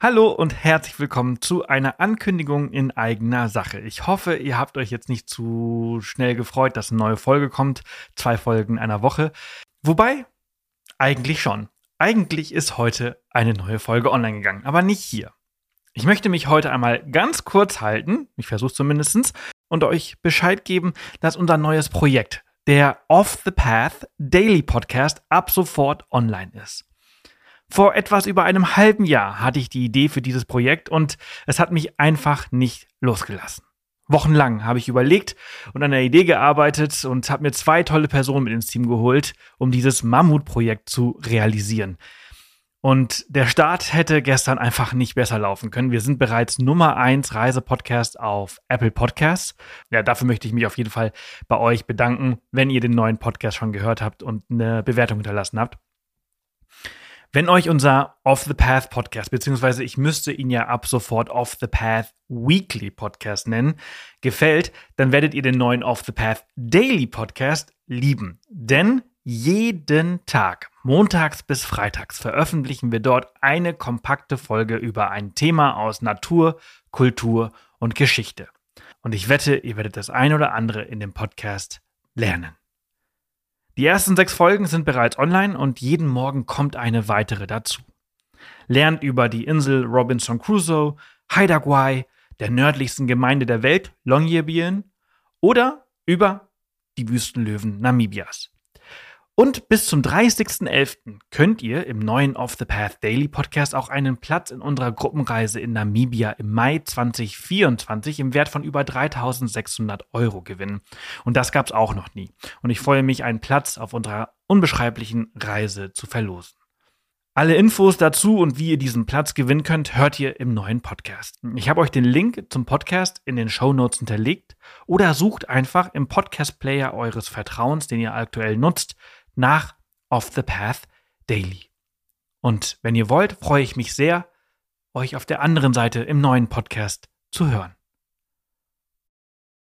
Hallo und herzlich willkommen zu einer Ankündigung in eigener Sache. Ich hoffe, ihr habt euch jetzt nicht zu schnell gefreut, dass eine neue Folge kommt. Zwei Folgen in einer Woche. Wobei, eigentlich schon. Eigentlich ist heute eine neue Folge online gegangen, aber nicht hier. Ich möchte mich heute einmal ganz kurz halten, ich versuche zumindest, und euch Bescheid geben, dass unser neues Projekt, der Off the Path Daily Podcast, ab sofort online ist. Vor etwas über einem halben Jahr hatte ich die Idee für dieses Projekt und es hat mich einfach nicht losgelassen. Wochenlang habe ich überlegt und an der Idee gearbeitet und habe mir zwei tolle Personen mit ins Team geholt, um dieses Mammutprojekt zu realisieren. Und der Start hätte gestern einfach nicht besser laufen können. Wir sind bereits Nummer 1 Reisepodcast auf Apple Podcasts. Ja, dafür möchte ich mich auf jeden Fall bei euch bedanken, wenn ihr den neuen Podcast schon gehört habt und eine Bewertung hinterlassen habt. Wenn euch unser Off the Path Podcast, beziehungsweise ich müsste ihn ja ab sofort Off the Path Weekly Podcast nennen, gefällt, dann werdet ihr den neuen Off the Path Daily Podcast lieben. Denn jeden Tag, montags bis freitags, veröffentlichen wir dort eine kompakte Folge über ein Thema aus Natur, Kultur und Geschichte. Und ich wette, ihr werdet das ein oder andere in dem Podcast lernen. Die ersten sechs Folgen sind bereits online und jeden Morgen kommt eine weitere dazu. Lernt über die Insel Robinson Crusoe, Haida der nördlichsten Gemeinde der Welt, Longyearbyen, oder über die Wüstenlöwen Namibias. Und bis zum 30.11. könnt ihr im neuen Off the Path Daily Podcast auch einen Platz in unserer Gruppenreise in Namibia im Mai 2024 im Wert von über 3600 Euro gewinnen. Und das gab es auch noch nie. Und ich freue mich, einen Platz auf unserer unbeschreiblichen Reise zu verlosen. Alle Infos dazu und wie ihr diesen Platz gewinnen könnt, hört ihr im neuen Podcast. Ich habe euch den Link zum Podcast in den Show Notes hinterlegt oder sucht einfach im Podcast-Player eures Vertrauens, den ihr aktuell nutzt, nach Off the Path Daily. Und wenn ihr wollt, freue ich mich sehr, euch auf der anderen Seite im neuen Podcast zu hören.